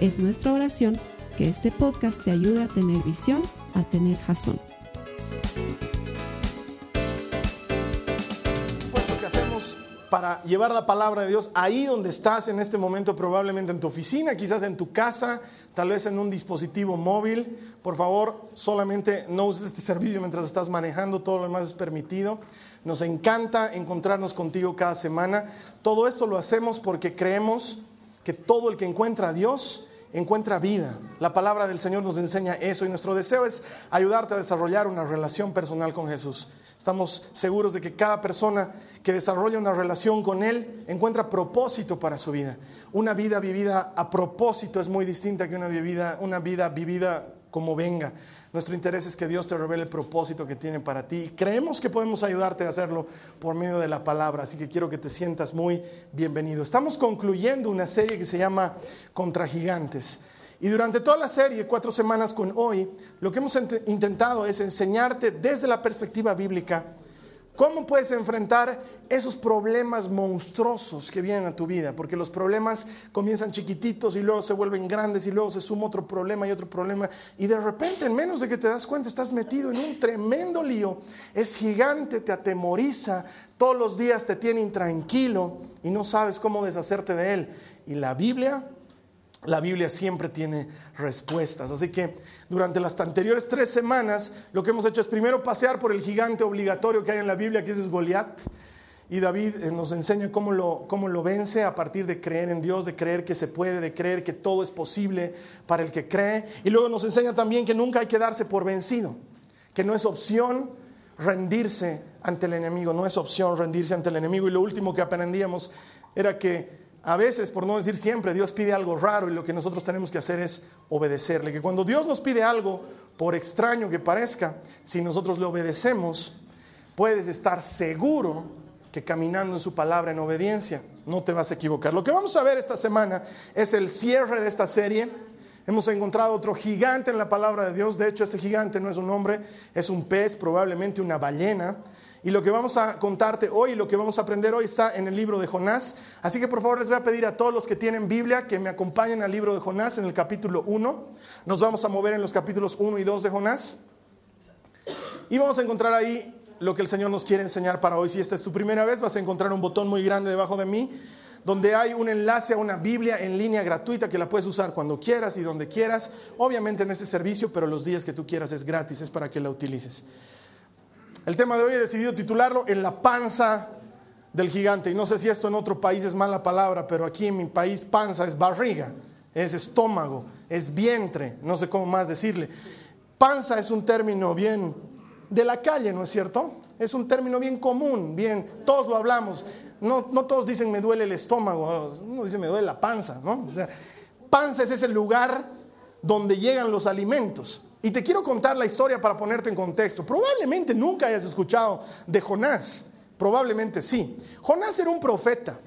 Es nuestra oración que este podcast te ayude a tener visión, a tener jazón. esfuerzo que hacemos para llevar la palabra de Dios ahí donde estás en este momento, probablemente en tu oficina, quizás en tu casa, tal vez en un dispositivo móvil. Por favor, solamente no uses este servicio mientras estás manejando, todo lo demás es permitido. Nos encanta encontrarnos contigo cada semana. Todo esto lo hacemos porque creemos que todo el que encuentra a Dios encuentra vida. La palabra del Señor nos enseña eso y nuestro deseo es ayudarte a desarrollar una relación personal con Jesús. Estamos seguros de que cada persona que desarrolla una relación con Él encuentra propósito para su vida. Una vida vivida a propósito es muy distinta que una una vida vivida como venga. Nuestro interés es que Dios te revele el propósito que tiene para ti. Creemos que podemos ayudarte a hacerlo por medio de la palabra, así que quiero que te sientas muy bienvenido. Estamos concluyendo una serie que se llama Contra Gigantes. Y durante toda la serie, cuatro semanas con hoy, lo que hemos intentado es enseñarte desde la perspectiva bíblica ¿Cómo puedes enfrentar esos problemas monstruosos que vienen a tu vida? Porque los problemas comienzan chiquititos y luego se vuelven grandes y luego se suma otro problema y otro problema. Y de repente, en menos de que te das cuenta, estás metido en un tremendo lío. Es gigante, te atemoriza, todos los días te tiene intranquilo y no sabes cómo deshacerte de él. Y la Biblia, la Biblia siempre tiene respuestas. Así que durante las anteriores tres semanas, lo que hemos hecho es primero pasear por el gigante obligatorio que hay en la Biblia, que es Goliat. Y David eh, nos enseña cómo lo, cómo lo vence a partir de creer en Dios, de creer que se puede, de creer que todo es posible para el que cree. Y luego nos enseña también que nunca hay que darse por vencido, que no es opción rendirse ante el enemigo, no es opción rendirse ante el enemigo. Y lo último que aprendíamos era que a veces, por no decir siempre, Dios pide algo raro y lo que nosotros tenemos que hacer es obedecerle. Que cuando Dios nos pide algo, por extraño que parezca, si nosotros le obedecemos, puedes estar seguro que caminando en su palabra en obediencia no te vas a equivocar. Lo que vamos a ver esta semana es el cierre de esta serie. Hemos encontrado otro gigante en la palabra de Dios. De hecho, este gigante no es un hombre, es un pez, probablemente una ballena. Y lo que vamos a contarte hoy, lo que vamos a aprender hoy está en el libro de Jonás. Así que por favor les voy a pedir a todos los que tienen Biblia que me acompañen al libro de Jonás en el capítulo 1. Nos vamos a mover en los capítulos 1 y 2 de Jonás. Y vamos a encontrar ahí lo que el Señor nos quiere enseñar para hoy. Si esta es tu primera vez, vas a encontrar un botón muy grande debajo de mí donde hay un enlace a una Biblia en línea gratuita que la puedes usar cuando quieras y donde quieras, obviamente en este servicio, pero los días que tú quieras es gratis, es para que la utilices. El tema de hoy he decidido titularlo En la panza del gigante. Y no sé si esto en otro país es mala palabra, pero aquí en mi país panza es barriga, es estómago, es vientre, no sé cómo más decirle. Panza es un término bien de la calle, ¿no es cierto? Es un término bien común, bien, todos lo hablamos. No, no todos dicen me duele el estómago, uno dice me duele la panza, ¿no? O sea, panza es ese lugar donde llegan los alimentos. Y te quiero contar la historia para ponerte en contexto. Probablemente nunca hayas escuchado de Jonás. Probablemente sí. Jonás era un profeta.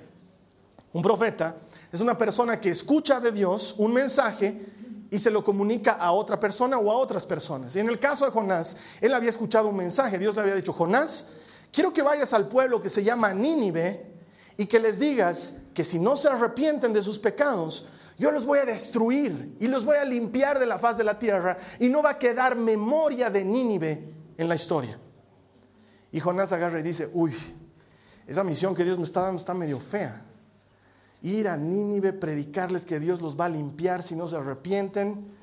Un profeta es una persona que escucha de Dios un mensaje y se lo comunica a otra persona o a otras personas. Y en el caso de Jonás, él había escuchado un mensaje. Dios le había dicho, Jonás, quiero que vayas al pueblo que se llama Nínive y que les digas que si no se arrepienten de sus pecados, yo los voy a destruir y los voy a limpiar de la faz de la tierra y no va a quedar memoria de Nínive en la historia. Y Jonás agarra y dice, uy, esa misión que Dios me está dando está medio fea. Ir a Nínive, predicarles que Dios los va a limpiar si no se arrepienten.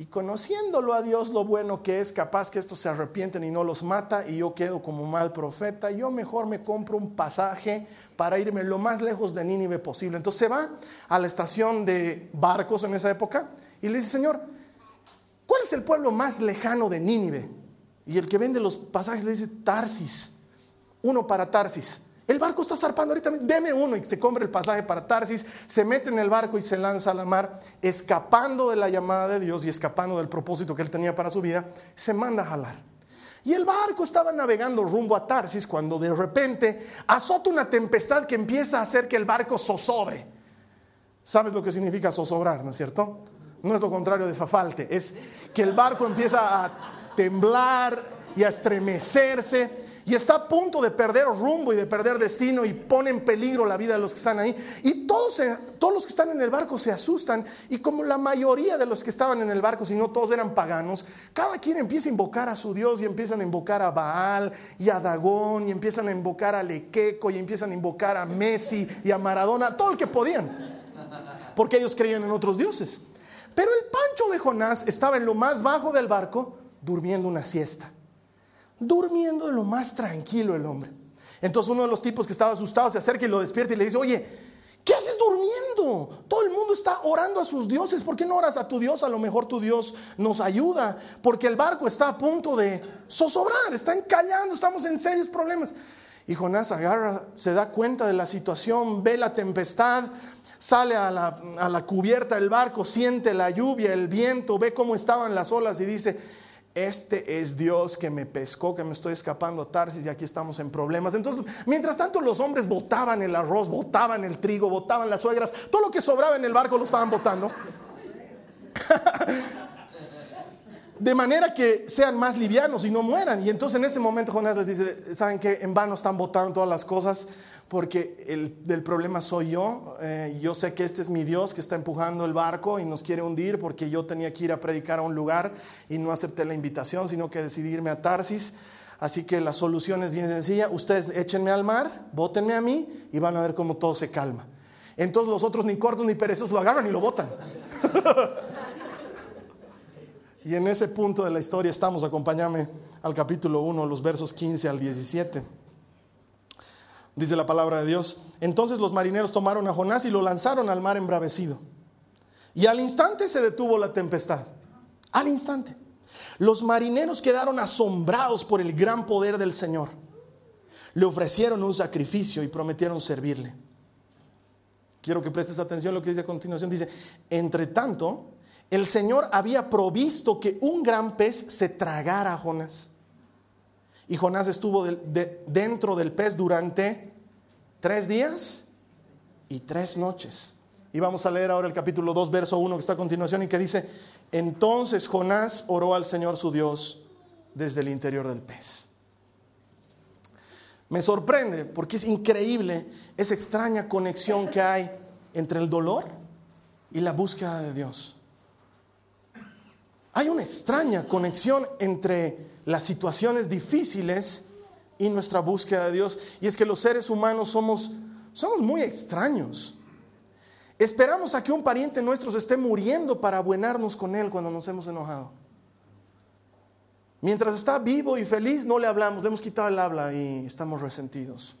Y conociéndolo a Dios lo bueno que es, capaz que estos se arrepienten y no los mata y yo quedo como mal profeta, yo mejor me compro un pasaje para irme lo más lejos de Nínive posible. Entonces se va a la estación de barcos en esa época y le dice, Señor, ¿cuál es el pueblo más lejano de Nínive? Y el que vende los pasajes le dice, Tarsis, uno para Tarsis. El barco está zarpando ahorita, deme uno y se compra el pasaje para Tarsis, se mete en el barco y se lanza a la mar, escapando de la llamada de Dios y escapando del propósito que él tenía para su vida, se manda a jalar. Y el barco estaba navegando rumbo a Tarsis cuando de repente azota una tempestad que empieza a hacer que el barco zozobre. ¿Sabes lo que significa zozobrar, no es cierto? No es lo contrario de fafalte, es que el barco empieza a temblar y a estremecerse y está a punto de perder rumbo y de perder destino y pone en peligro la vida de los que están ahí. Y todos, todos los que están en el barco se asustan y como la mayoría de los que estaban en el barco, si no todos eran paganos, cada quien empieza a invocar a su Dios y empiezan a invocar a Baal y a Dagón y empiezan a invocar a Lequeco y empiezan a invocar a Messi y a Maradona, todo el que podían, porque ellos creían en otros dioses. Pero el pancho de Jonás estaba en lo más bajo del barco durmiendo una siesta durmiendo de lo más tranquilo el hombre. Entonces uno de los tipos que estaba asustado se acerca y lo despierta y le dice, oye, ¿qué haces durmiendo? Todo el mundo está orando a sus dioses, ¿por qué no oras a tu Dios? A lo mejor tu Dios nos ayuda, porque el barco está a punto de zozobrar, está encallando, estamos en serios problemas. Y Jonás agarra, se da cuenta de la situación, ve la tempestad, sale a la, a la cubierta del barco, siente la lluvia, el viento, ve cómo estaban las olas y dice, este es Dios que me pescó, que me estoy escapando a Tarsis y aquí estamos en problemas. Entonces, mientras tanto los hombres botaban el arroz, botaban el trigo, botaban las suegras, todo lo que sobraba en el barco lo estaban botando. De manera que sean más livianos y no mueran. Y entonces en ese momento Jonás les dice, ¿saben qué? En vano están botando todas las cosas porque el del problema soy yo. Eh, yo sé que este es mi Dios que está empujando el barco y nos quiere hundir porque yo tenía que ir a predicar a un lugar y no acepté la invitación, sino que decidí irme a Tarsis. Así que la solución es bien sencilla. Ustedes échenme al mar, bótenme a mí y van a ver cómo todo se calma. Entonces los otros ni cortos ni perezosos lo agarran y lo botan. y en ese punto de la historia estamos. Acompáñame al capítulo 1, los versos 15 al 17 dice la palabra de Dios. Entonces los marineros tomaron a Jonás y lo lanzaron al mar embravecido. Y al instante se detuvo la tempestad. Al instante. Los marineros quedaron asombrados por el gran poder del Señor. Le ofrecieron un sacrificio y prometieron servirle. Quiero que prestes atención a lo que dice a continuación. Dice, entre tanto, el Señor había provisto que un gran pez se tragara a Jonás. Y Jonás estuvo dentro del pez durante tres días y tres noches. Y vamos a leer ahora el capítulo 2, verso 1 que está a continuación y que dice, entonces Jonás oró al Señor su Dios desde el interior del pez. Me sorprende porque es increíble esa extraña conexión que hay entre el dolor y la búsqueda de Dios. Hay una extraña conexión entre las situaciones difíciles y nuestra búsqueda de Dios. Y es que los seres humanos somos, somos muy extraños. Esperamos a que un pariente nuestro se esté muriendo para abuenarnos con él cuando nos hemos enojado. Mientras está vivo y feliz, no le hablamos, le hemos quitado el habla y estamos resentidos.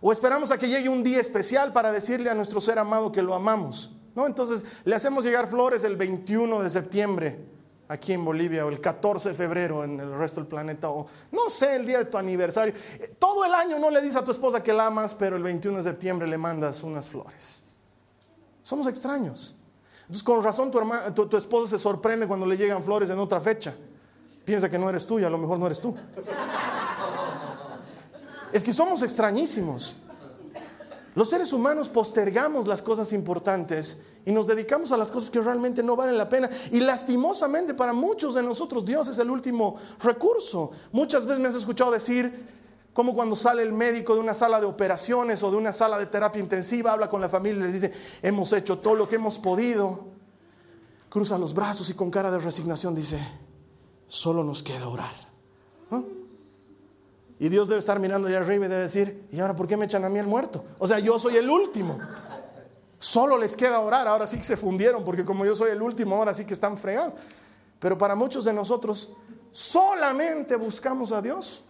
O esperamos a que llegue un día especial para decirle a nuestro ser amado que lo amamos. ¿no? Entonces le hacemos llegar flores el 21 de septiembre aquí en Bolivia o el 14 de febrero en el resto del planeta o no sé, el día de tu aniversario. Todo el año no le dices a tu esposa que la amas, pero el 21 de septiembre le mandas unas flores. Somos extraños. Entonces con razón tu, tu, esposa se sorprende cuando le llegan flores en otra fecha. Piensa que no eres tú y a lo mejor no eres tú. Es que somos extrañísimos. Los seres humanos postergamos las cosas importantes y nos dedicamos a las cosas que realmente no valen la pena. Y lastimosamente para muchos de nosotros Dios es el último recurso. Muchas veces me has escuchado decir, como cuando sale el médico de una sala de operaciones o de una sala de terapia intensiva, habla con la familia y les dice, hemos hecho todo lo que hemos podido. Cruza los brazos y con cara de resignación dice, solo nos queda orar. Y Dios debe estar mirando allá arriba y debe decir, ¿y ahora por qué me echan a mí el muerto? O sea, yo soy el último. Solo les queda orar, ahora sí que se fundieron, porque como yo soy el último, ahora sí que están fregados. Pero para muchos de nosotros, solamente buscamos a Dios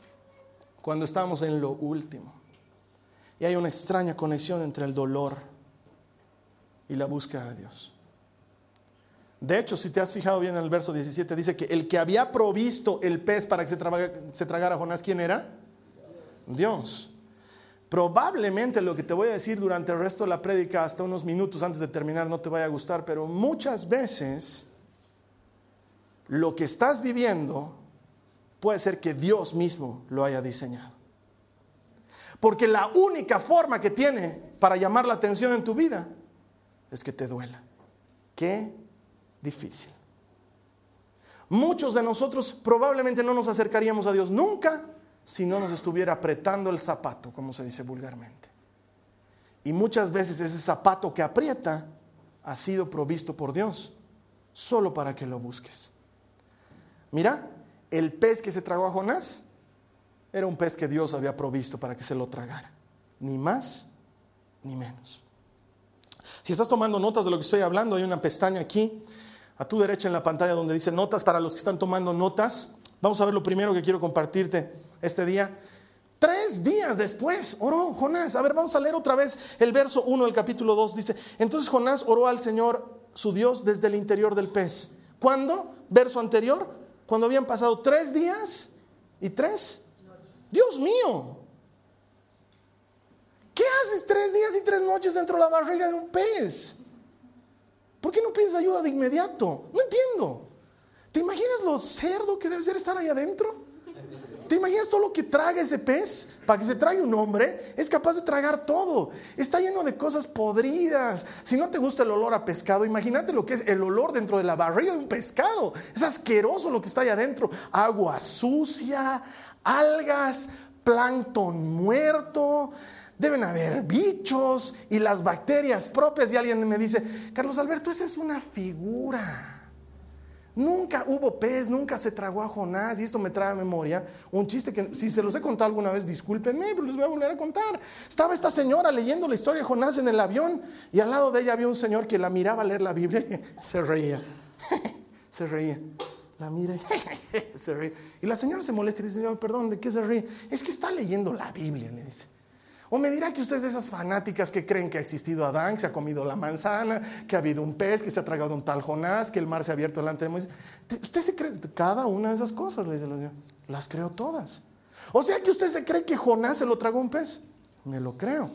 cuando estamos en lo último. Y hay una extraña conexión entre el dolor y la búsqueda de Dios. De hecho, si te has fijado bien en el verso 17, dice que el que había provisto el pez para que se, tragara Jonás, ¿quién era? Dios. Probablemente lo que te voy a decir durante el resto de la prédica, hasta unos minutos antes de terminar, no te vaya a gustar, pero muchas veces lo que estás viviendo puede ser que Dios mismo lo haya diseñado. Porque la única forma que tiene para llamar la atención en tu vida es que te duela. Qué difícil. Muchos de nosotros probablemente no nos acercaríamos a Dios nunca si no nos estuviera apretando el zapato, como se dice vulgarmente. Y muchas veces ese zapato que aprieta ha sido provisto por Dios, solo para que lo busques. Mira, el pez que se tragó a Jonás era un pez que Dios había provisto para que se lo tragara. Ni más ni menos. Si estás tomando notas de lo que estoy hablando, hay una pestaña aquí a tu derecha en la pantalla donde dice notas para los que están tomando notas. Vamos a ver lo primero que quiero compartirte este día. Tres días después oró Jonás. A ver, vamos a leer otra vez el verso 1 del capítulo 2. Dice, entonces Jonás oró al Señor su Dios desde el interior del pez. ¿Cuándo? Verso anterior, cuando habían pasado tres días y tres. Dios mío, ¿qué haces tres días y tres noches dentro de la barriga de un pez? ¿Por qué no pides ayuda de inmediato? No entiendo. ¿Te imaginas lo cerdo que debe ser estar ahí adentro? ¿Te imaginas todo lo que traga ese pez? Para que se trague un hombre, es capaz de tragar todo. Está lleno de cosas podridas. Si no te gusta el olor a pescado, imagínate lo que es el olor dentro de la barriga de un pescado. Es asqueroso lo que está ahí adentro. Agua sucia, algas, plancton muerto. Deben haber bichos y las bacterias propias. Y alguien me dice, Carlos Alberto, esa es una figura. Nunca hubo pez, nunca se tragó a Jonás, y esto me trae a memoria un chiste que si se los he contado alguna vez, discúlpenme, pero les voy a volver a contar. Estaba esta señora leyendo la historia de Jonás en el avión, y al lado de ella había un señor que la miraba leer la Biblia y se reía. se reía. La mira y se ríe. Y la señora se molesta y dice, señor, perdón, ¿de qué se ríe? Es que está leyendo la Biblia, le dice. O me dirá que usted es de esas fanáticas que creen que ha existido Adán, que se ha comido la manzana, que ha habido un pez, que se ha tragado un tal Jonás, que el mar se ha abierto delante de Moisés. Usted se cree cada una de esas cosas, le dice la señora. Las creo todas. O sea que usted se cree que Jonás se lo tragó un pez. Me lo creo.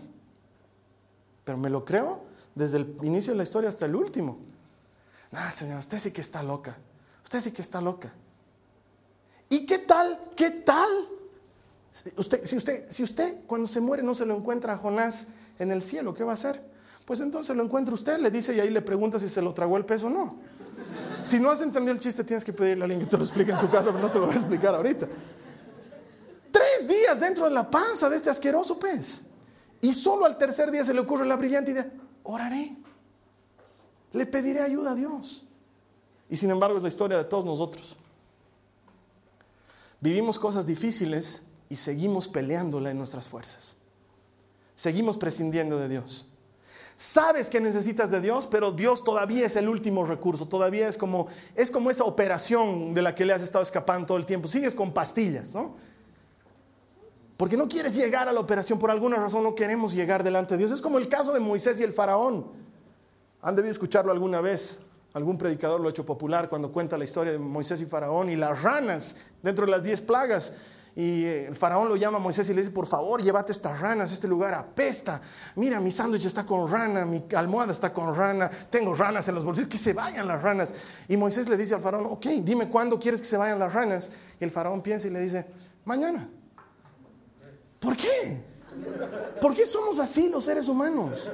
Pero me lo creo desde el inicio de la historia hasta el último. Ah, señora, usted sí que está loca. Usted sí que está loca. ¿Y qué tal? ¿Qué tal? Usted, si, usted, si usted cuando se muere no se lo encuentra a Jonás en el cielo, ¿qué va a hacer? Pues entonces lo encuentra usted, le dice y ahí le pregunta si se lo tragó el peso o no. Si no has entendido el chiste, tienes que pedirle a alguien que te lo explique en tu casa, pero no te lo voy a explicar ahorita. Tres días dentro de la panza de este asqueroso pez. Y solo al tercer día se le ocurre la brillante idea, oraré. Le pediré ayuda a Dios. Y sin embargo es la historia de todos nosotros. Vivimos cosas difíciles y seguimos peleándola en nuestras fuerzas. Seguimos prescindiendo de Dios. Sabes que necesitas de Dios, pero Dios todavía es el último recurso, todavía es como, es como esa operación de la que le has estado escapando todo el tiempo. Sigues con pastillas, ¿no? Porque no quieres llegar a la operación, por alguna razón no queremos llegar delante de Dios. Es como el caso de Moisés y el faraón. Han debido escucharlo alguna vez. Algún predicador lo ha hecho popular cuando cuenta la historia de Moisés y Faraón y las ranas dentro de las diez plagas. Y el faraón lo llama a Moisés y le dice, por favor, llévate estas ranas, este lugar apesta. Mira, mi sándwich está con rana, mi almohada está con rana, tengo ranas en los bolsillos, que se vayan las ranas. Y Moisés le dice al faraón, ok, dime cuándo quieres que se vayan las ranas. Y el faraón piensa y le dice, mañana. ¿Por qué? ¿Por qué somos así los seres humanos?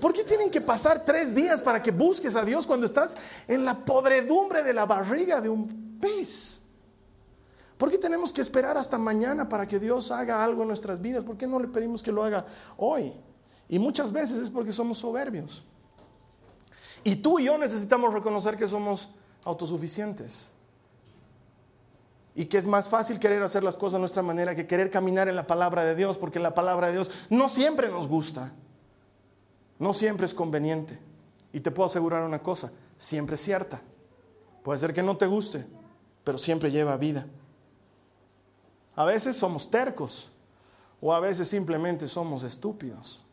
¿Por qué tienen que pasar tres días para que busques a Dios cuando estás en la podredumbre de la barriga de un pez? ¿Por qué tenemos que esperar hasta mañana para que Dios haga algo en nuestras vidas? ¿Por qué no le pedimos que lo haga hoy? Y muchas veces es porque somos soberbios. Y tú y yo necesitamos reconocer que somos autosuficientes. Y que es más fácil querer hacer las cosas a nuestra manera que querer caminar en la palabra de Dios, porque la palabra de Dios no siempre nos gusta, no siempre es conveniente. Y te puedo asegurar una cosa, siempre es cierta. Puede ser que no te guste, pero siempre lleva vida. A veces somos tercos o a veces simplemente somos estúpidos.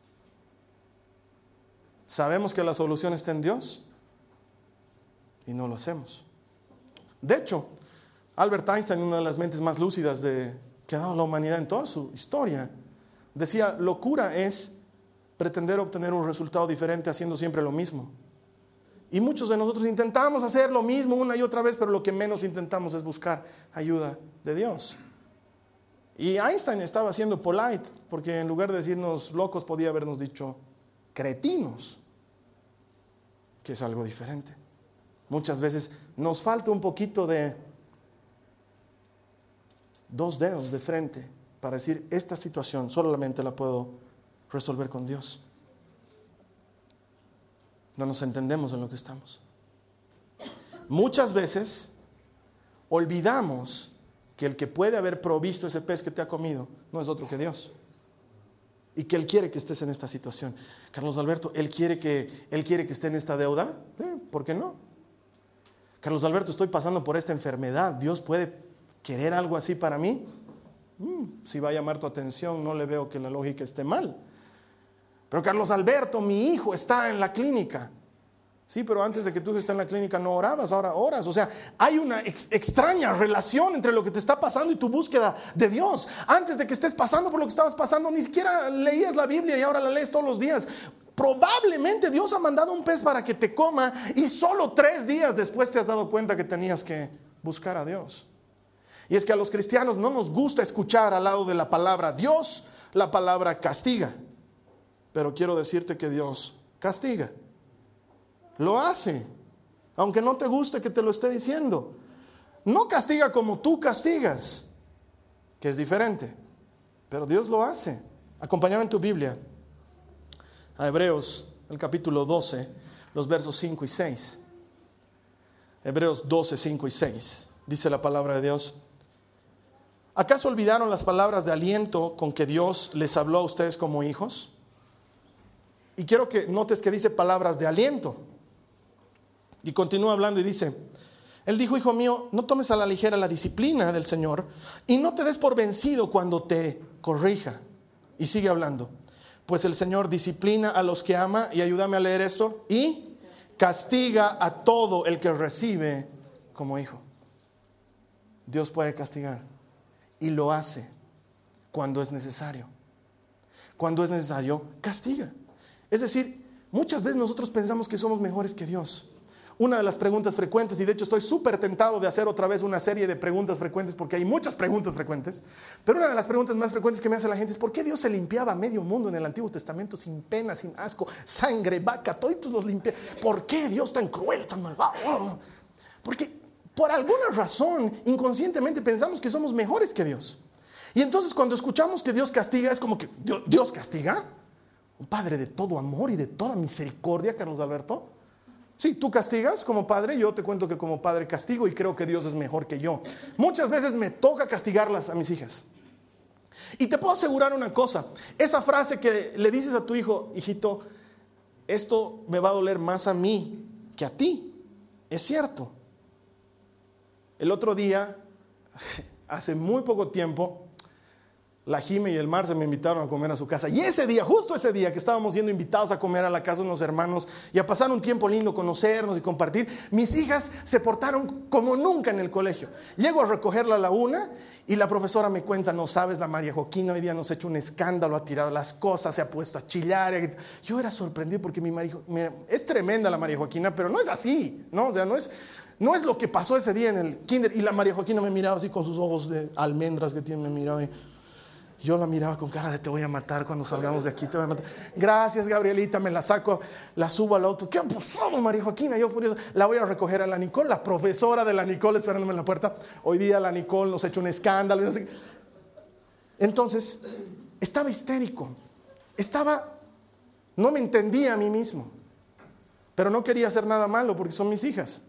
Sabemos que la solución está en Dios y no lo hacemos. De hecho, Albert Einstein, una de las mentes más lúcidas de, que ha dado la humanidad en toda su historia, Decía, locura es pretender obtener un resultado diferente haciendo siempre lo mismo. Y muchos de nosotros intentamos hacer lo mismo una y otra vez, pero lo que menos intentamos es buscar ayuda de Dios. Y Einstein estaba siendo polite, porque en lugar de decirnos locos podía habernos dicho cretinos, que es algo diferente. Muchas veces nos falta un poquito de dos dedos de frente para decir, esta situación solamente la puedo resolver con Dios. No nos entendemos en lo que estamos. Muchas veces olvidamos que el que puede haber provisto ese pez que te ha comido no es otro que Dios. Y que Él quiere que estés en esta situación. Carlos Alberto, ¿Él quiere que, él quiere que esté en esta deuda? Eh, ¿Por qué no? Carlos Alberto, estoy pasando por esta enfermedad. ¿Dios puede querer algo así para mí? Mm, si va a llamar tu atención, no le veo que la lógica esté mal. Pero Carlos Alberto, mi hijo, está en la clínica. Sí, pero antes de que tú estés en la clínica no orabas, ahora oras. O sea, hay una extraña relación entre lo que te está pasando y tu búsqueda de Dios. Antes de que estés pasando por lo que estabas pasando, ni siquiera leías la Biblia y ahora la lees todos los días. Probablemente Dios ha mandado un pez para que te coma y solo tres días después te has dado cuenta que tenías que buscar a Dios. Y es que a los cristianos no nos gusta escuchar al lado de la palabra Dios la palabra castiga. Pero quiero decirte que Dios castiga. Lo hace, aunque no te guste que te lo esté diciendo. No castiga como tú castigas, que es diferente, pero Dios lo hace. Acompáñame en tu Biblia a Hebreos, el capítulo 12, los versos 5 y 6. Hebreos 12, 5 y 6. Dice la palabra de Dios. ¿Acaso olvidaron las palabras de aliento con que Dios les habló a ustedes como hijos? Y quiero que notes que dice palabras de aliento. Y continúa hablando y dice, Él dijo, hijo mío, no tomes a la ligera la disciplina del Señor y no te des por vencido cuando te corrija. Y sigue hablando, pues el Señor disciplina a los que ama, y ayúdame a leer esto, y castiga a todo el que recibe como hijo. Dios puede castigar y lo hace cuando es necesario. Cuando es necesario, castiga. Es decir, muchas veces nosotros pensamos que somos mejores que Dios. Una de las preguntas frecuentes, y de hecho estoy súper tentado de hacer otra vez una serie de preguntas frecuentes, porque hay muchas preguntas frecuentes, pero una de las preguntas más frecuentes que me hace la gente es, ¿por qué Dios se limpiaba medio mundo en el Antiguo Testamento sin pena, sin asco, sangre, vaca, todos los limpia? ¿Por qué Dios tan cruel, tan malvado? Porque por alguna razón inconscientemente pensamos que somos mejores que Dios. Y entonces cuando escuchamos que Dios castiga, es como que Dios castiga un padre de todo amor y de toda misericordia, Carlos Alberto. Sí, tú castigas como padre, yo te cuento que como padre castigo y creo que Dios es mejor que yo. Muchas veces me toca castigarlas a mis hijas. Y te puedo asegurar una cosa, esa frase que le dices a tu hijo, hijito, esto me va a doler más a mí que a ti, es cierto. El otro día, hace muy poco tiempo, la Jime y el Mar se me invitaron a comer a su casa. Y ese día, justo ese día que estábamos siendo invitados a comer a la casa de unos hermanos y a pasar un tiempo lindo, conocernos y compartir, mis hijas se portaron como nunca en el colegio. Llego a recogerla a la una y la profesora me cuenta, no sabes, la María Joaquina hoy día nos ha hecho un escándalo, ha tirado las cosas, se ha puesto a chillar. Yo era sorprendido porque mi María, es tremenda la María Joaquina, pero no es así, ¿no? O sea, no es, no es lo que pasó ese día en el kinder. Y la María Joaquina me miraba así con sus ojos de almendras que tiene, me miraba y yo la miraba con cara de te voy a matar cuando salgamos de aquí, te voy a matar. Gracias, Gabrielita, me la saco, la subo al auto. ¿Qué ha pasado, María Joaquina? Yo la voy a recoger a la Nicole, la profesora de la Nicole esperándome en la puerta. Hoy día la Nicole nos ha hecho un escándalo. Entonces, estaba histérico. Estaba, no me entendía a mí mismo. Pero no quería hacer nada malo porque son mis hijas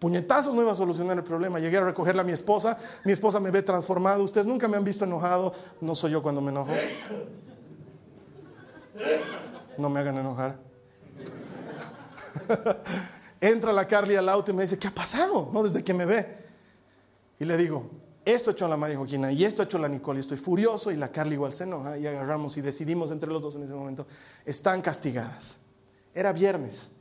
puñetazos no iba a solucionar el problema. Llegué a recogerla a mi esposa, mi esposa me ve transformado, ustedes nunca me han visto enojado, no soy yo cuando me enojo. No me hagan enojar. Entra la Carly al auto y me dice, ¿qué ha pasado? No, desde que me ve. Y le digo, esto ha hecho la María Joaquina y esto ha hecho la Nicole y estoy furioso y la Carly igual se enoja y agarramos y decidimos entre los dos en ese momento, están castigadas. Era viernes.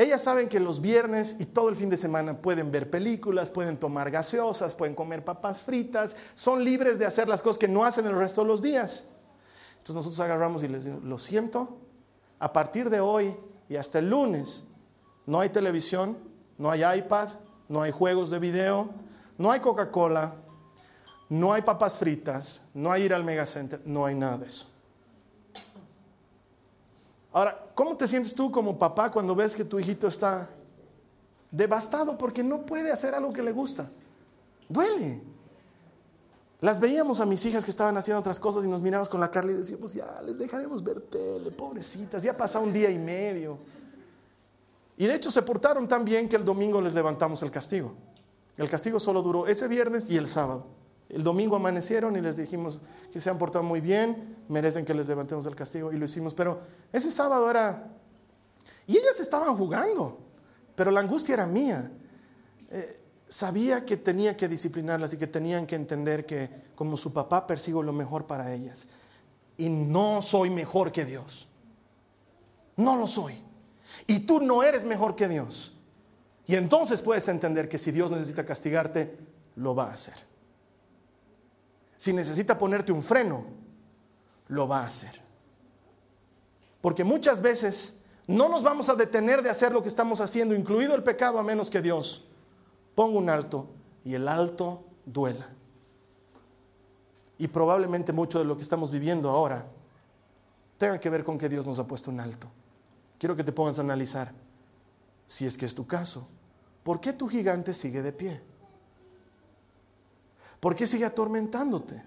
Ellas saben que los viernes y todo el fin de semana pueden ver películas, pueden tomar gaseosas, pueden comer papas fritas, son libres de hacer las cosas que no hacen el resto de los días. Entonces nosotros agarramos y les decimos, lo siento, a partir de hoy y hasta el lunes no hay televisión, no hay iPad, no hay juegos de video, no hay Coca-Cola, no hay papas fritas, no hay ir al Megacenter, no hay nada de eso. Ahora, ¿cómo te sientes tú como papá cuando ves que tu hijito está devastado porque no puede hacer algo que le gusta? Duele. Las veíamos a mis hijas que estaban haciendo otras cosas y nos mirábamos con la Carla y decíamos, ya, les dejaremos ver tele, pobrecitas, ya pasa un día y medio. Y de hecho se portaron tan bien que el domingo les levantamos el castigo. El castigo solo duró ese viernes y el sábado. El domingo amanecieron y les dijimos que se han portado muy bien, merecen que les levantemos el castigo y lo hicimos. Pero ese sábado era... Y ellas estaban jugando, pero la angustia era mía. Eh, sabía que tenía que disciplinarlas y que tenían que entender que como su papá persigo lo mejor para ellas. Y no soy mejor que Dios. No lo soy. Y tú no eres mejor que Dios. Y entonces puedes entender que si Dios necesita castigarte, lo va a hacer. Si necesita ponerte un freno, lo va a hacer. Porque muchas veces no nos vamos a detener de hacer lo que estamos haciendo, incluido el pecado, a menos que Dios ponga un alto y el alto duela. Y probablemente mucho de lo que estamos viviendo ahora tenga que ver con que Dios nos ha puesto un alto. Quiero que te pongas a analizar, si es que es tu caso, ¿por qué tu gigante sigue de pie? ¿Por qué sigue atormentándote?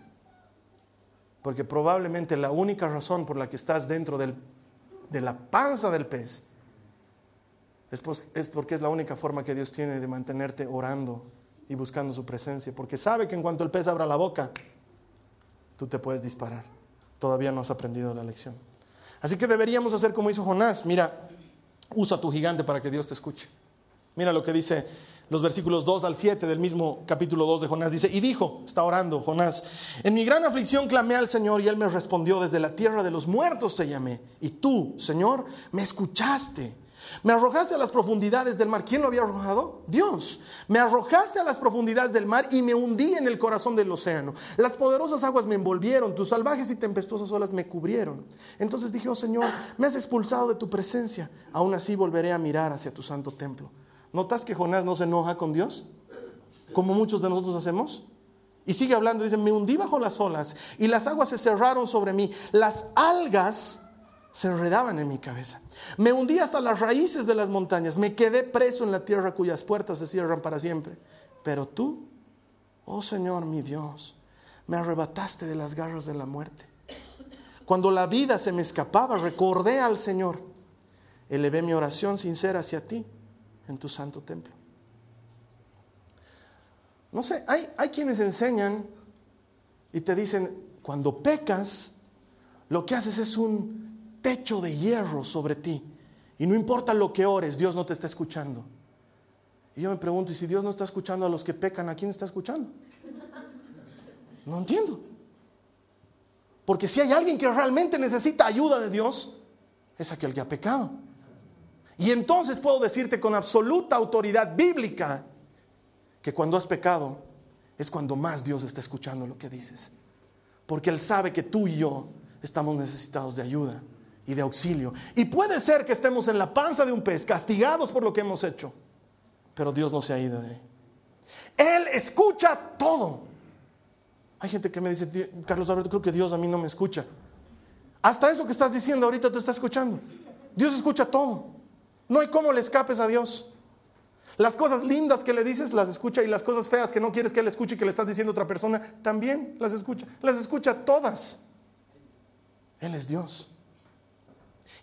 Porque probablemente la única razón por la que estás dentro de la panza del pez es, porque es la única forma que Dios tiene de mantenerte orando y buscando su presencia. Porque sabe que en cuanto el pez abra la boca, tú te puedes disparar. Todavía no has aprendido la lección. Así que deberíamos hacer como hizo Jonás. Mira, usa tu gigante para que Dios te escuche. Mira lo que dice los versículos 2 al 7 del mismo capítulo 2 de Jonás. Dice, y dijo, está orando Jonás, en mi gran aflicción clamé al Señor y él me respondió, desde la tierra de los muertos te llamé. Y tú, Señor, me escuchaste. Me arrojaste a las profundidades del mar. ¿Quién lo había arrojado? Dios. Me arrojaste a las profundidades del mar y me hundí en el corazón del océano. Las poderosas aguas me envolvieron, tus salvajes y tempestuosas olas me cubrieron. Entonces dije, oh Señor, me has expulsado de tu presencia. Aún así volveré a mirar hacia tu santo templo. ¿Notas que Jonás no se enoja con Dios? Como muchos de nosotros hacemos. Y sigue hablando, dice, me hundí bajo las olas y las aguas se cerraron sobre mí. Las algas se enredaban en mi cabeza. Me hundí hasta las raíces de las montañas, me quedé preso en la tierra cuyas puertas se cierran para siempre. Pero tú, oh Señor mi Dios, me arrebataste de las garras de la muerte. Cuando la vida se me escapaba, recordé al Señor. Elevé mi oración sincera hacia ti en tu santo templo. No sé, hay, hay quienes enseñan y te dicen, cuando pecas, lo que haces es un techo de hierro sobre ti. Y no importa lo que ores, Dios no te está escuchando. Y yo me pregunto, ¿y si Dios no está escuchando a los que pecan, a quién está escuchando? No entiendo. Porque si hay alguien que realmente necesita ayuda de Dios, es aquel que ha pecado. Y entonces puedo decirte con absoluta autoridad bíblica que cuando has pecado es cuando más Dios está escuchando lo que dices. Porque Él sabe que tú y yo estamos necesitados de ayuda y de auxilio. Y puede ser que estemos en la panza de un pez, castigados por lo que hemos hecho, pero Dios no se ha ido de ahí. Él escucha todo. Hay gente que me dice, Carlos Alberto, creo que Dios a mí no me escucha. Hasta eso que estás diciendo ahorita te está escuchando. Dios escucha todo. No hay cómo le escapes a Dios. Las cosas lindas que le dices las escucha y las cosas feas que no quieres que él escuche y que le estás diciendo a otra persona también las escucha. Las escucha todas. Él es Dios.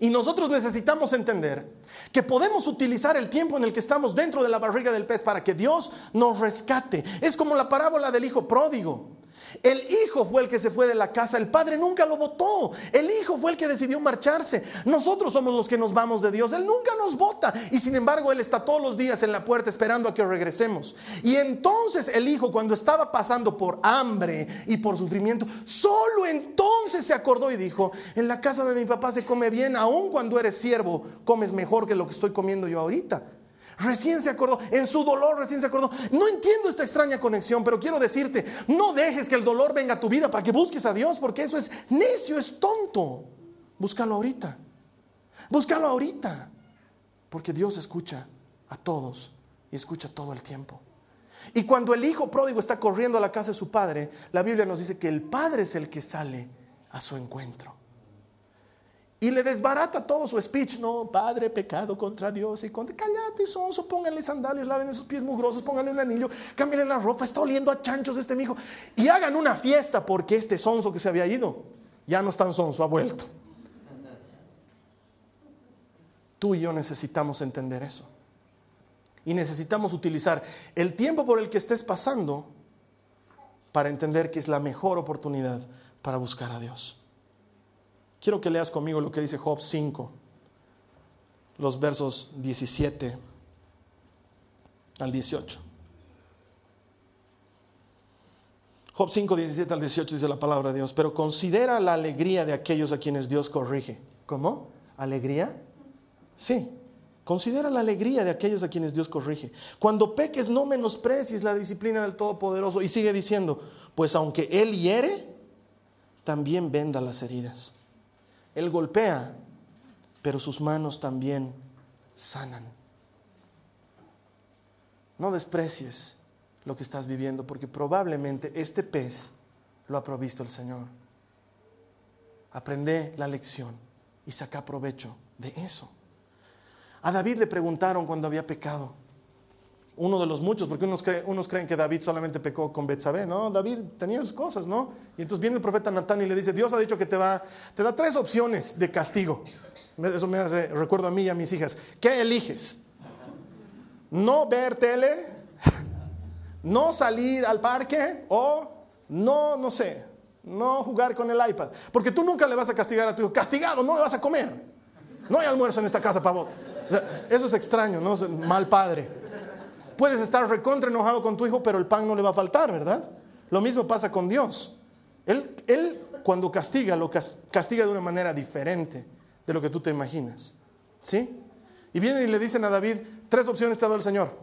Y nosotros necesitamos entender que podemos utilizar el tiempo en el que estamos dentro de la barriga del pez para que Dios nos rescate. Es como la parábola del hijo pródigo. El hijo fue el que se fue de la casa, el padre nunca lo votó, el hijo fue el que decidió marcharse. Nosotros somos los que nos vamos de Dios, Él nunca nos vota y sin embargo Él está todos los días en la puerta esperando a que regresemos. Y entonces el hijo cuando estaba pasando por hambre y por sufrimiento, solo entonces se acordó y dijo, en la casa de mi papá se come bien, aun cuando eres siervo, comes mejor que lo que estoy comiendo yo ahorita. Recién se acordó, en su dolor recién se acordó. No entiendo esta extraña conexión, pero quiero decirte, no dejes que el dolor venga a tu vida para que busques a Dios, porque eso es necio, es tonto. Búscalo ahorita. Búscalo ahorita. Porque Dios escucha a todos y escucha todo el tiempo. Y cuando el hijo pródigo está corriendo a la casa de su padre, la Biblia nos dice que el padre es el que sale a su encuentro. Y le desbarata todo su speech. No, padre, pecado contra Dios. Y contra, cállate, sonso, pónganle sandalias, laven esos pies mugrosos, pónganle un anillo, cámbienle la ropa, está oliendo a chanchos este mijo. Y hagan una fiesta porque este sonso que se había ido, ya no es tan sonso, ha vuelto. Tú y yo necesitamos entender eso. Y necesitamos utilizar el tiempo por el que estés pasando para entender que es la mejor oportunidad para buscar a Dios. Quiero que leas conmigo lo que dice Job 5, los versos 17 al 18. Job 5, 17 al 18 dice la palabra de Dios, pero considera la alegría de aquellos a quienes Dios corrige. ¿Cómo? ¿Alegría? Sí. Considera la alegría de aquellos a quienes Dios corrige. Cuando peques, no menosprecies la disciplina del Todopoderoso. Y sigue diciendo, pues aunque Él hiere, también venda las heridas. Él golpea, pero sus manos también sanan. No desprecies lo que estás viviendo, porque probablemente este pez lo ha provisto el Señor. Aprende la lección y saca provecho de eso. A David le preguntaron cuando había pecado, uno de los muchos, porque unos, creen, que David solamente pecó con Betsabé, ¿no? David tenía sus cosas, ¿no? Y entonces viene el profeta Natán y le dice, Dios ha dicho que te, va, te da tres opciones de castigo. Eso me hace, recuerdo a mí y a mis hijas. ¿Qué eliges? ¿No ver tele? ¿No salir al parque? ¿O no, no sé, no jugar con el iPad? Porque tú nunca le vas a castigar a tu hijo, castigado, no me vas a comer. No hay almuerzo en esta casa, pavo. Eso es extraño, ¿no? Mal padre. Puedes estar recontra enojado con tu hijo, pero el pan no le va a faltar, ¿verdad? Lo mismo pasa con Dios. Él, él cuando castiga, lo castiga de una manera diferente de lo que tú te imaginas. ¿Sí? Y vienen y le dicen a David, tres opciones te ha dado el Señor.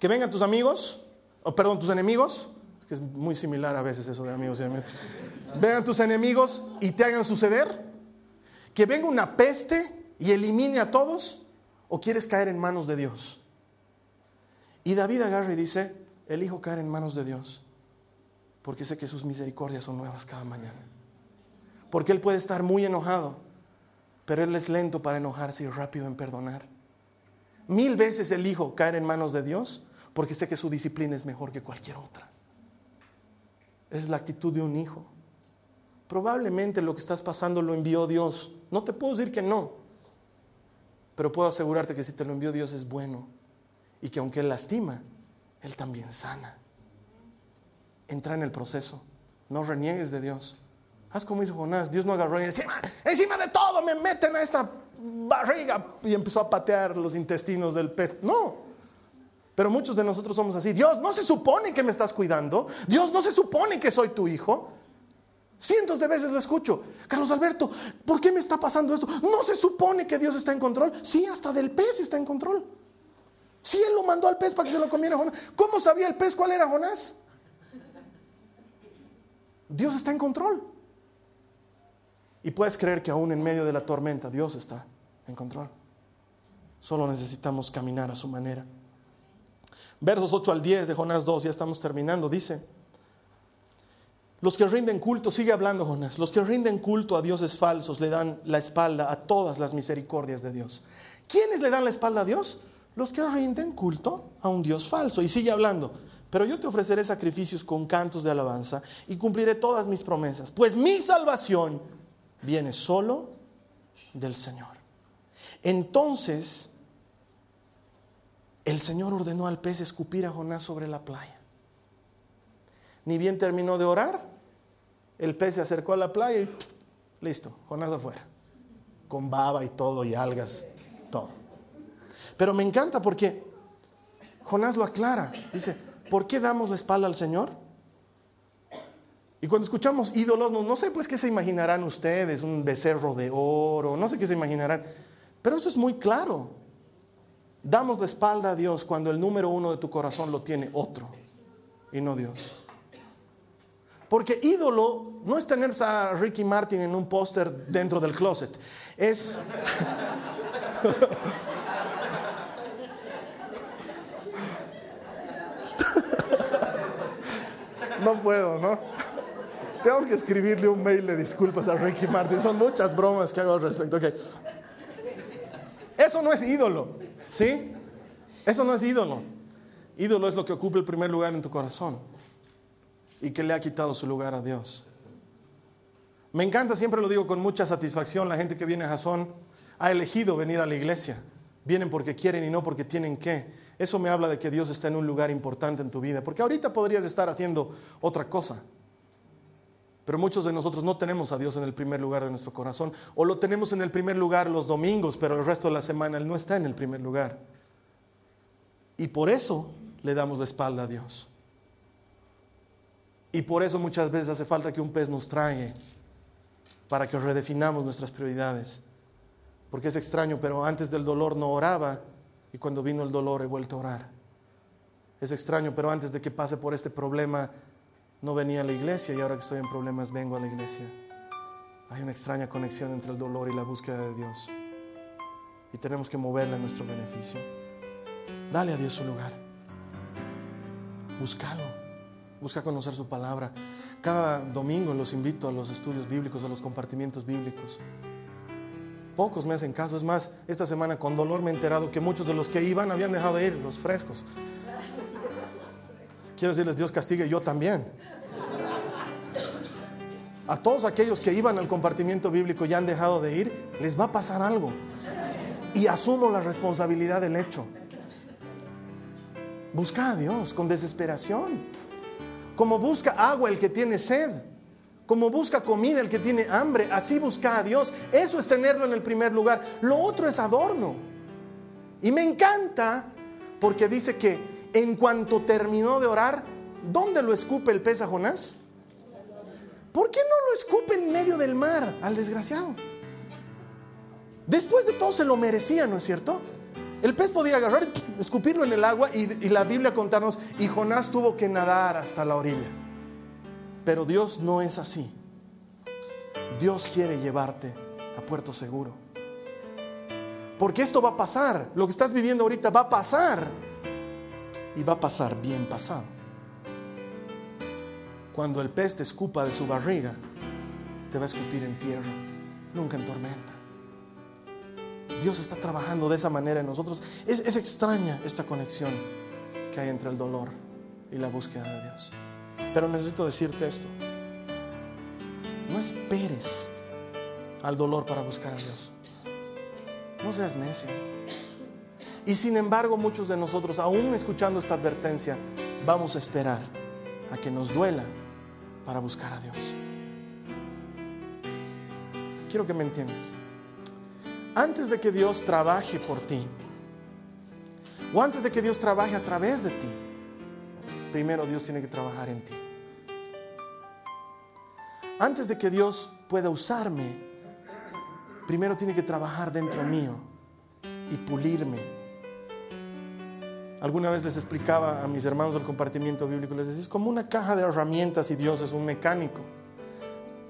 Que vengan tus amigos, o perdón, tus enemigos, es que es muy similar a veces eso de amigos y amigos. Vengan tus enemigos y te hagan suceder. Que venga una peste y elimine a todos, o quieres caer en manos de Dios. Y David agarra y dice, elijo caer en manos de Dios, porque sé que sus misericordias son nuevas cada mañana. Porque Él puede estar muy enojado, pero Él es lento para enojarse y rápido en perdonar. Mil veces elijo caer en manos de Dios, porque sé que su disciplina es mejor que cualquier otra. Es la actitud de un hijo. Probablemente lo que estás pasando lo envió Dios. No te puedo decir que no, pero puedo asegurarte que si te lo envió Dios es bueno y que aunque Él lastima, Él también sana. Entra en el proceso, no reniegues de Dios. Haz como hizo Jonás, Dios no agarró y encima, encima de todo me meten a esta barriga y empezó a patear los intestinos del pez. No, pero muchos de nosotros somos así. Dios no se supone que me estás cuidando. Dios no se supone que soy tu hijo. Cientos de veces lo escucho. Carlos Alberto, ¿por qué me está pasando esto? No se supone que Dios está en control. Sí, hasta del pez está en control. Si él lo mandó al pez para que se lo comiera Jonás. ¿Cómo sabía el pez cuál era Jonás? Dios está en control. Y puedes creer que aún en medio de la tormenta Dios está en control. Solo necesitamos caminar a su manera. Versos 8 al 10 de Jonás 2, ya estamos terminando, dice, los que rinden culto, sigue hablando Jonás, los que rinden culto a dioses falsos le dan la espalda a todas las misericordias de Dios. ¿Quiénes le dan la espalda a Dios? Los que rinden culto a un Dios falso. Y sigue hablando, pero yo te ofreceré sacrificios con cantos de alabanza y cumpliré todas mis promesas, pues mi salvación viene solo del Señor. Entonces, el Señor ordenó al pez escupir a Jonás sobre la playa. Ni bien terminó de orar, el pez se acercó a la playa y listo, Jonás afuera, con baba y todo y algas, todo. Pero me encanta porque Jonás lo aclara. Dice, ¿por qué damos la espalda al Señor? Y cuando escuchamos ídolos, no, sé pues qué se imaginarán ustedes, un becerro de oro, no sé qué se imaginarán. Pero eso es muy claro. Damos la espalda a Dios cuando el número uno de tu corazón lo tiene otro y no Dios. Porque ídolo no es tener a Ricky Martin en un póster dentro del closet. Es. no puedo, ¿no? Tengo que escribirle un mail de disculpas a Ricky Martin. Son muchas bromas que hago al respecto. Eso no es ídolo, ¿sí? Eso no es ídolo. Ídolo es lo que ocupa el primer lugar en tu corazón y que le ha quitado su lugar a Dios. Me encanta, siempre lo digo con mucha satisfacción, la gente que viene a Jasón ha elegido venir a la iglesia. Vienen porque quieren y no porque tienen que. Eso me habla de que Dios está en un lugar importante en tu vida, porque ahorita podrías estar haciendo otra cosa. Pero muchos de nosotros no tenemos a Dios en el primer lugar de nuestro corazón, o lo tenemos en el primer lugar los domingos, pero el resto de la semana Él no está en el primer lugar. Y por eso le damos la espalda a Dios. Y por eso muchas veces hace falta que un pez nos trague para que redefinamos nuestras prioridades. Porque es extraño, pero antes del dolor no oraba y cuando vino el dolor he vuelto a orar. Es extraño, pero antes de que pase por este problema no venía a la iglesia y ahora que estoy en problemas vengo a la iglesia. Hay una extraña conexión entre el dolor y la búsqueda de Dios. Y tenemos que moverle a nuestro beneficio. Dale a Dios su lugar. Búscalo. Busca conocer su palabra. Cada domingo los invito a los estudios bíblicos, a los compartimientos bíblicos. Pocos me hacen caso. Es más, esta semana con dolor me he enterado que muchos de los que iban habían dejado de ir, los frescos. Quiero decirles, Dios castigue, yo también. A todos aquellos que iban al compartimiento bíblico y han dejado de ir, les va a pasar algo. Y asumo la responsabilidad del hecho. Busca a Dios con desesperación. Como busca agua el que tiene sed. Como busca comida el que tiene hambre. Así busca a Dios. Eso es tenerlo en el primer lugar. Lo otro es adorno. Y me encanta porque dice que en cuanto terminó de orar, ¿dónde lo escupe el pez a Jonás? ¿Por qué no lo escupe en medio del mar al desgraciado? Después de todo se lo merecía, ¿no es cierto? El pez podía agarrar, escupirlo en el agua y, la Biblia contarnos, y Jonás tuvo que nadar hasta la orilla. Pero Dios no es así. Dios quiere llevarte a puerto seguro. Porque esto va a pasar. Lo que estás viviendo ahorita va a pasar. Y va a pasar bien pasado. Cuando el pez te escupa de su barriga, te va a escupir en tierra, nunca en tormenta. Dios está trabajando de esa manera en nosotros. Es, extraña esta conexión que hay entre el dolor y la búsqueda de Dios. Pero necesito decirte esto. No esperes al dolor para buscar a Dios. No seas necio. Y sin embargo, muchos de nosotros, aún escuchando esta advertencia, vamos a esperar a que nos duela para buscar a Dios. Quiero que me entiendas antes de que Dios trabaje por ti, o antes de que Dios trabaje a través de ti, primero Dios tiene que trabajar en ti. Antes de que Dios pueda usarme, primero tiene que trabajar dentro mío y pulirme. Alguna vez les explicaba a mis hermanos del compartimiento bíblico, les decía, es como una caja de herramientas y Dios es un mecánico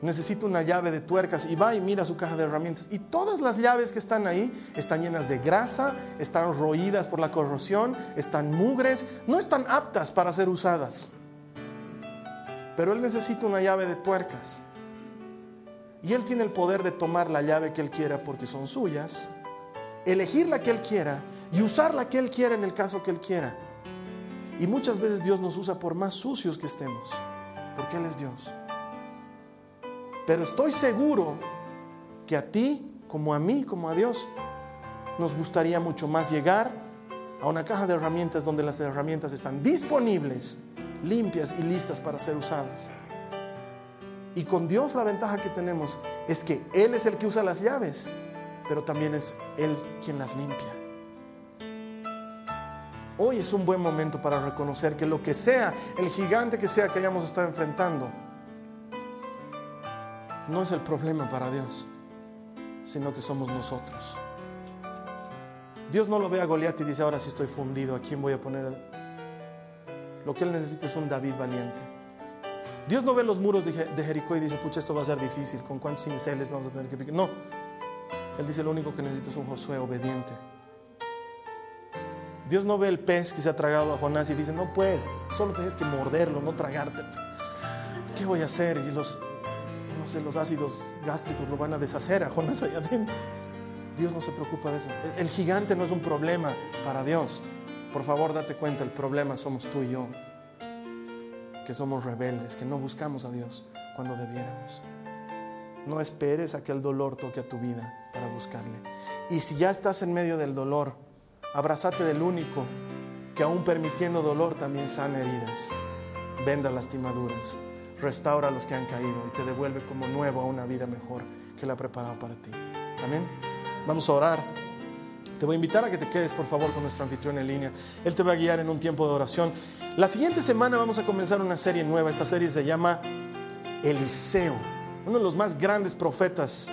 necesito una llave de tuercas y va y mira su caja de herramientas. Y todas las llaves que están ahí están llenas de grasa, están roídas por la corrosión, están mugres, no están aptas para ser usadas. Pero él necesita una llave de tuercas. Y él tiene el poder de tomar la llave que él quiera porque son suyas, elegir la que él quiera y usar la que él quiera en el caso que él quiera. Y muchas veces Dios nos usa por más sucios que estemos, porque Él es Dios. Pero estoy seguro que a ti, como a mí, como a Dios, nos gustaría mucho más llegar a una caja de herramientas donde las herramientas están disponibles, limpias y listas para ser usadas. Y con Dios la ventaja que tenemos es que Él es el que usa las llaves, pero también es Él quien las limpia. Hoy es un buen momento para reconocer que lo que sea, el gigante que sea que hayamos estado enfrentando, no es el problema para Dios, sino que somos nosotros. Dios no lo ve a Goliat y dice, ahora sí estoy fundido, ¿a quién voy a poner? Lo que él necesita es un David valiente. Dios no ve los muros de Jericó y dice, pucha, esto va a ser difícil, ¿con cuántos cinceles vamos a tener que picar? No, él dice, lo único que necesito es un Josué obediente. Dios no ve el pez que se ha tragado a Jonás y dice, no puedes, solo tienes que morderlo, no tragarte. ¿Qué voy a hacer? Y los, no sé, los ácidos gástricos lo van a deshacer a Jonás allá adentro. Dios no se preocupa de eso. El gigante no es un problema para Dios. Por favor, date cuenta, el problema somos tú y yo que somos rebeldes, que no buscamos a Dios cuando debiéramos. No esperes a que el dolor toque a tu vida para buscarle. Y si ya estás en medio del dolor, abrázate del único que aún permitiendo dolor también sana heridas, venda lastimaduras, restaura a los que han caído y te devuelve como nuevo a una vida mejor que la ha preparado para ti. Amén. Vamos a orar. Te voy a invitar a que te quedes, por favor, con nuestro anfitrión en línea. Él te va a guiar en un tiempo de oración. La siguiente semana vamos a comenzar una serie nueva. Esta serie se llama Eliseo, uno de los más grandes profetas,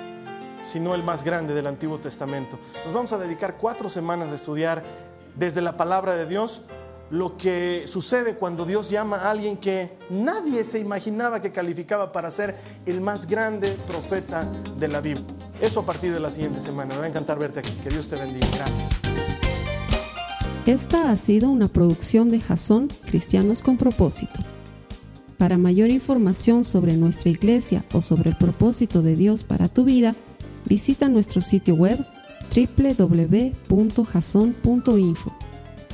si no el más grande del Antiguo Testamento. Nos vamos a dedicar cuatro semanas a estudiar desde la palabra de Dios lo que sucede cuando Dios llama a alguien que nadie se imaginaba que calificaba para ser el más grande profeta de la Biblia. Eso a partir de la siguiente semana. Me va a encantar verte aquí. Que Dios te bendiga. Gracias. Esta ha sido una producción de Jason Cristianos con propósito. Para mayor información sobre nuestra iglesia o sobre el propósito de Dios para tu vida, visita nuestro sitio web www.jason.info.